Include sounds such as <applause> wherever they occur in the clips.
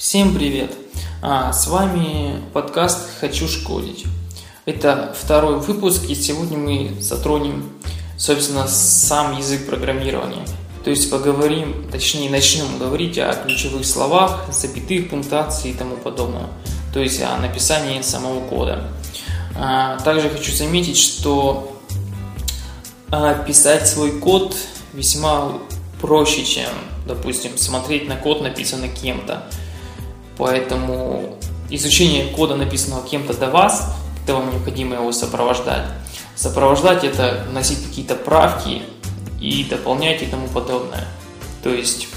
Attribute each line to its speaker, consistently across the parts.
Speaker 1: Всем привет! А, с вами подкаст «Хочу шкодить». Это второй выпуск, и сегодня мы затронем, собственно, сам язык программирования. То есть поговорим, точнее начнем говорить о ключевых словах, запятых, пунктуации и тому подобное. То есть о написании самого кода. А, также хочу заметить, что а, писать свой код весьма проще, чем, допустим, смотреть на код, написанный кем-то. Поэтому изучение кода, написанного кем-то до вас, когда вам необходимо его сопровождать. Сопровождать это вносить какие-то правки и дополнять и тому подобное. То есть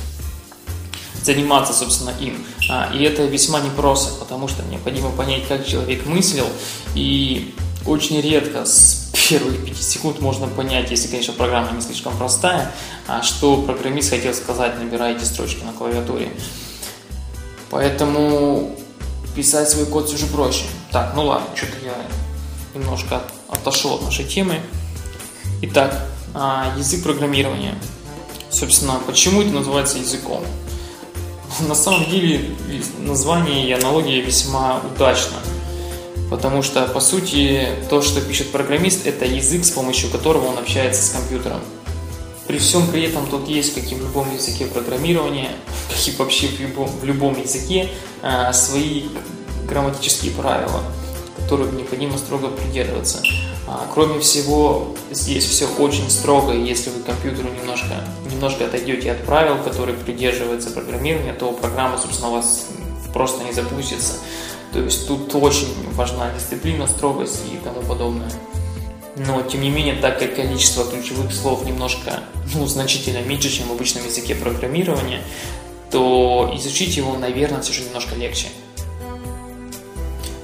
Speaker 1: заниматься, собственно, им. А, и это весьма непросто, потому что необходимо понять, как человек мыслил, и очень редко с первых 5 секунд можно понять, если, конечно, программа не слишком простая, а что программист хотел сказать, набирая эти строчки на клавиатуре. Поэтому писать свой код все же проще. Так, ну ладно, что-то я немножко отошел от нашей темы. Итак, а, язык программирования. Собственно, почему это называется языком? <laughs> На самом деле название и аналогия весьма удачно. Потому что, по сути, то, что пишет программист, это язык, с помощью которого он общается с компьютером. При всем при этом тут есть, как и в любом языке программирования, <laughs> как и вообще в любом, в любом языке, э, свои грамматические правила, которых необходимо строго придерживаться. А, кроме всего, здесь все очень строго, и если вы компьютеру немножко, немножко отойдете от правил, которые придерживаются программирования, то программа, собственно, у вас просто не запустится. То есть тут очень важна дисциплина, строгость и тому подобное. Но, тем не менее, так как количество ключевых слов немножко, ну, значительно меньше, чем в обычном языке программирования, то изучить его, наверное, все же немножко легче.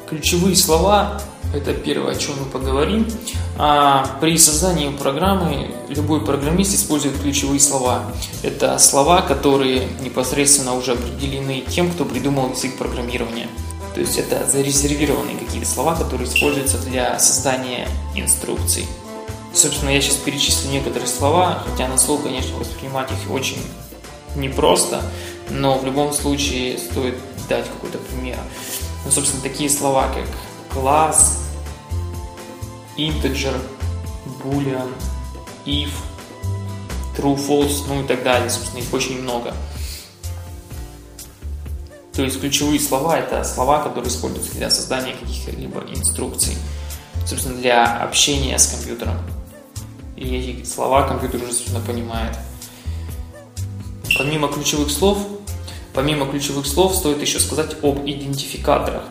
Speaker 1: Ключевые слова – это первое, о чем мы поговорим. А при создании программы любой программист использует ключевые слова. Это слова, которые непосредственно уже определены тем, кто придумал язык программирования – то есть это зарезервированные какие-то слова, которые используются для создания инструкций. Собственно, я сейчас перечислю некоторые слова, хотя на слух, конечно, воспринимать их очень непросто, но в любом случае стоит дать какой-то пример. Ну, собственно, такие слова, как класс, integer, boolean, if, true, false, ну и так далее. Собственно, их очень много. То есть ключевые слова – это слова, которые используются для создания каких-либо инструкций, собственно, для общения с компьютером. И эти слова компьютер уже, собственно, понимает. Помимо ключевых слов, помимо ключевых слов стоит еще сказать об идентификаторах.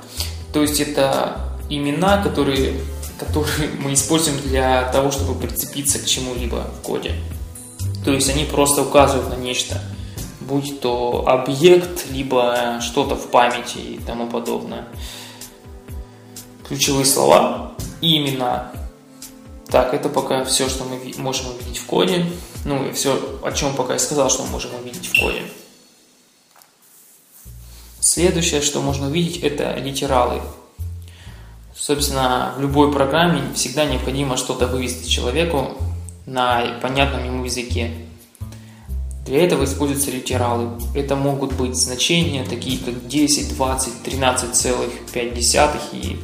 Speaker 1: То есть это имена, которые, которые <laughs> мы используем для того, чтобы прицепиться к чему-либо в коде. То есть они просто указывают на нечто – будь то объект, либо что-то в памяти и тому подобное. Ключевые слова и имена. Так, это пока все, что мы можем увидеть в коде. Ну и все, о чем пока я сказал, что мы можем увидеть в коде. Следующее, что можно увидеть, это литералы. Собственно, в любой программе всегда необходимо что-то вывести человеку на понятном ему языке. Для этого используются литералы. Это могут быть значения, такие как 10, 20, 13,5 и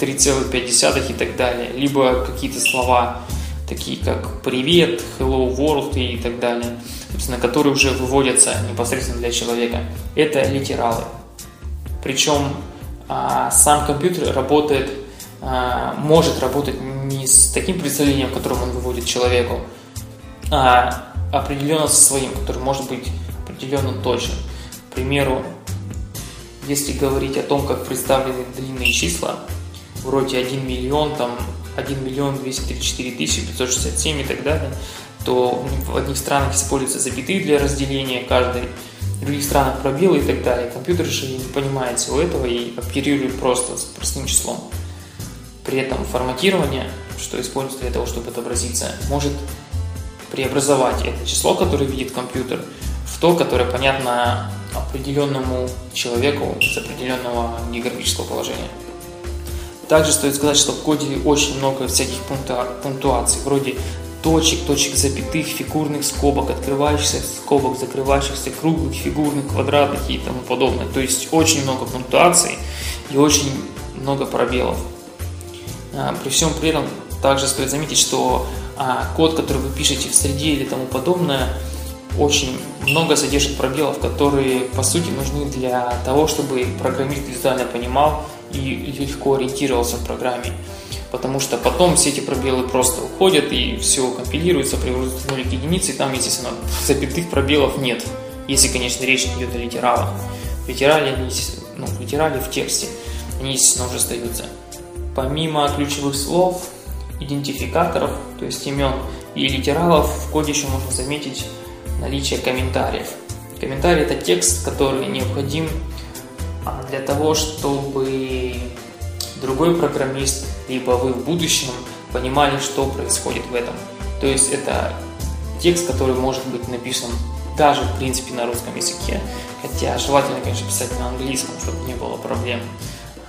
Speaker 1: 3,5 и так далее. Либо какие-то слова, такие как привет, hello world и так далее, собственно, которые уже выводятся непосредственно для человека. Это литералы. Причем а, сам компьютер работает, а, может работать не с таким представлением, которым он выводит человеку, а определенно со своим, который может быть определенно точен. К примеру, если говорить о том, как представлены длинные числа, вроде 1 миллион, там 1 миллион 234 тысячи 567 и так далее, то в одних странах используются запятые для разделения каждой, в других странах пробелы и так далее. Компьютер же не понимает всего этого и оперирует просто с простым числом. При этом форматирование, что используется для того, чтобы отобразиться, может преобразовать это число, которое видит компьютер, в то, которое понятно определенному человеку с определенного географического положения. Также стоит сказать, что в коде очень много всяких пунктуаций, вроде точек, точек запятых, фигурных скобок, открывающихся скобок, закрывающихся круглых, фигурных, квадратных и тому подобное. То есть очень много пунктуаций и очень много пробелов. А, при всем при этом также стоит заметить, что а, код, который вы пишете в среде или тому подобное, очень много содержит пробелов, которые по сути нужны для того, чтобы программист визуально понимал и легко ориентировался в программе. Потому что потом все эти пробелы просто уходят и все компилируется, превращается в нулик единицы, и там, естественно, <laughs> запятых пробелов нет. Если, конечно, речь идет о литералах. В литерале, они, ну, в литерале в тексте они, естественно, уже остаются. Помимо ключевых слов, идентификаторов, то есть имен и литералов, в коде еще можно заметить наличие комментариев. Комментарий – это текст, который необходим а, для того, чтобы другой программист, либо вы в будущем понимали, что происходит в этом. То есть это текст, который может быть написан даже в принципе на русском языке, хотя желательно, конечно, писать на английском, чтобы не было проблем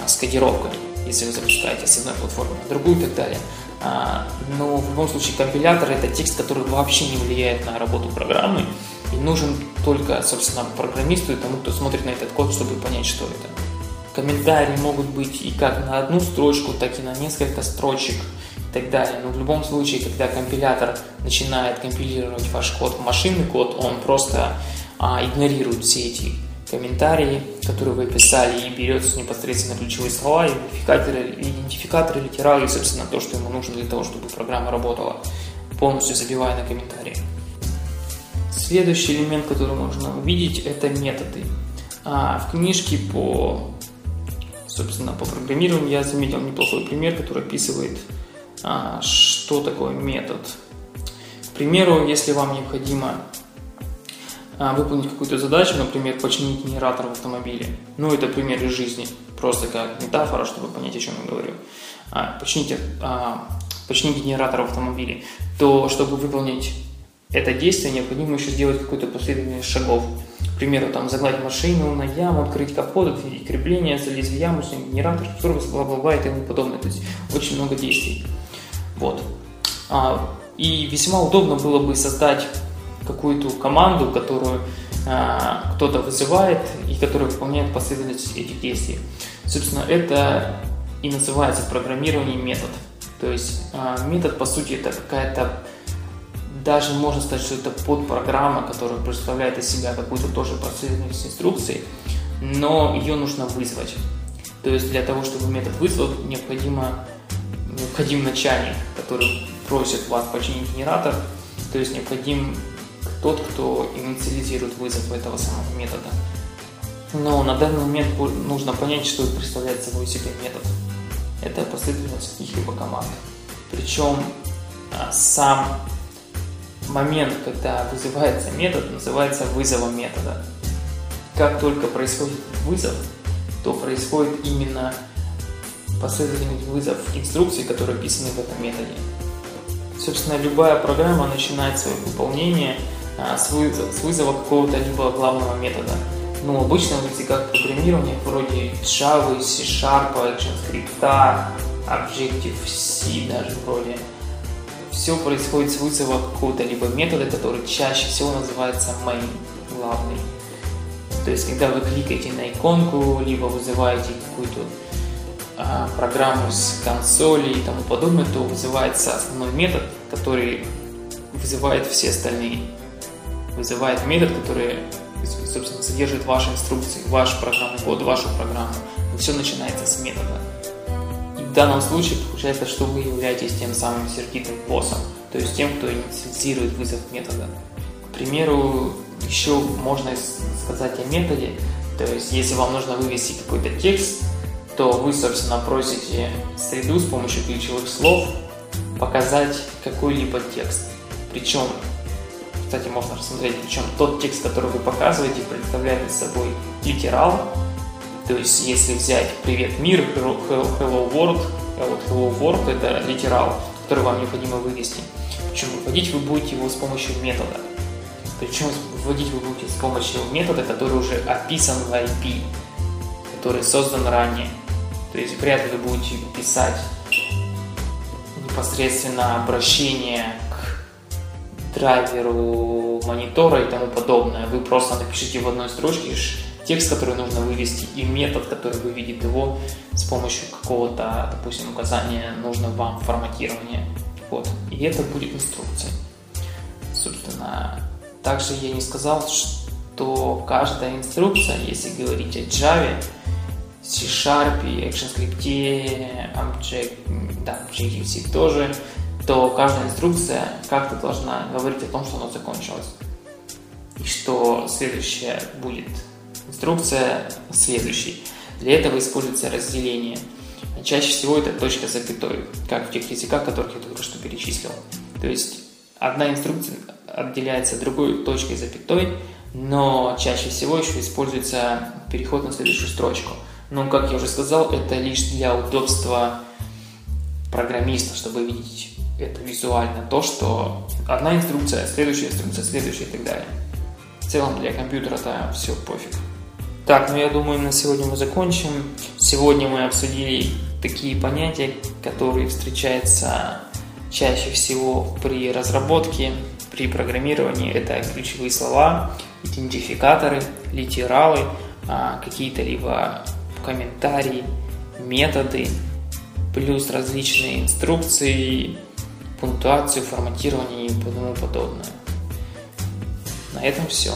Speaker 1: а, с кодировкой если вы запускаете с одной платформы на другую и так далее. А, но в любом случае компилятор это текст, который вообще не влияет на работу программы и нужен только, собственно, программисту и тому, кто смотрит на этот код, чтобы понять, что это. Комментарии могут быть и как на одну строчку, так и на несколько строчек и так далее. Но в любом случае, когда компилятор начинает компилировать ваш код в машинный код, он просто а, игнорирует все эти комментарии, которые вы писали, и берется непосредственно ключевые слова, идентификаторы, идентификаторы литералы, и, собственно, то, что ему нужно для того, чтобы программа работала, полностью забивая на комментарии. Следующий элемент, который можно увидеть, это методы. А в книжке по, собственно, по программированию я заметил неплохой пример, который описывает, а, что такое метод. К примеру, если вам необходимо выполнить какую-то задачу, например, починить генератор в автомобиле. Ну, это пример из жизни, просто как метафора, чтобы понять, о чем я говорю. А, почините, а, починить генератор в автомобиле. То, чтобы выполнить это действие, необходимо еще сделать какую-то последовательность шагов. К примеру, там, загладить машину на яму, открыть капот, отведить крепление, залезть в яму, снять генератор, сервис, бла-бла-бла и тому подобное. То есть очень много действий. Вот. А, и весьма удобно было бы создать какую-то команду, которую э, кто-то вызывает и которая выполняет последовательность этих действий. Собственно, это и называется в программировании метод. То есть э, метод, по сути, это какая-то даже можно сказать, что это подпрограмма, которая представляет из себя какую-то тоже последовательность инструкций, но ее нужно вызвать. То есть для того, чтобы метод вызвал, необходимо, необходим начальник, который просит вас починить генератор, то есть необходим тот, кто инициализирует вызов этого самого метода. Но на данный момент нужно понять, что представляет собой себе метод. Это последовательность каких-либо команд. Причем а, сам момент, когда вызывается метод, называется вызовом метода. Как только происходит вызов, то происходит именно последовательный вызов инструкций, которые описаны в этом методе. Собственно, любая программа начинает свое выполнение – с вызова какого-то либо главного метода. Ну, обычно в языках программирования вроде Java, C-Sharp, ActionScript, Objective-C даже вроде, все происходит с вызова какого-то либо метода, который чаще всего называется main, главный. То есть, когда вы кликаете на иконку, либо вызываете какую-то а, программу с консоли и тому подобное, то вызывается основной метод, который вызывает все остальные вызывает метод, который, собственно, содержит ваши инструкции, ваш программный код, вашу программу. И все начинается с метода. И в данном случае получается, что вы являетесь тем самым сердитым боссом, то есть тем, кто инициирует вызов метода. К примеру, еще можно сказать о методе, то есть если вам нужно вывести какой-то текст, то вы, собственно, просите среду с помощью ключевых слов показать какой-либо текст. Причем кстати, можно рассмотреть, причем тот текст, который вы показываете, представляет собой литерал. То есть, если взять «Привет, мир», «Hello World», вот «Hello World» — это литерал, который вам необходимо вывести. Причем выводить вы будете его с помощью метода. Причем выводить вы будете с помощью метода, который уже описан в IP, который создан ранее. То есть вряд ли вы будете писать непосредственно обращение драйверу монитора и тому подобное. Вы просто напишите в одной строчке текст, который нужно вывести, и метод, который выведет его с помощью какого-то, допустим, указания нужно вам форматирования. Вот. И это будет инструкция. Собственно, также я не сказал, что каждая инструкция, если говорить о Java, C-Sharp, ActionScript, Object, да, Objective-C тоже, то каждая инструкция как-то должна говорить о том, что она закончилась. И что следующая будет инструкция следующей. Для этого используется разделение. Чаще всего это точка запятой, как в тех языках, которых я только что перечислил. То есть одна инструкция отделяется другой точкой запятой, но чаще всего еще используется переход на следующую строчку. Но, как я уже сказал, это лишь для удобства программиста, чтобы видеть это визуально, то, что одна инструкция, следующая инструкция, следующая и так далее. В целом для компьютера это все пофиг. Так, ну я думаю, на сегодня мы закончим. Сегодня мы обсудили такие понятия, которые встречаются чаще всего при разработке, при программировании. Это ключевые слова, идентификаторы, литералы, а, какие-то либо комментарии, методы, плюс различные инструкции, пунктуацию, форматирование и тому подобное. На этом все.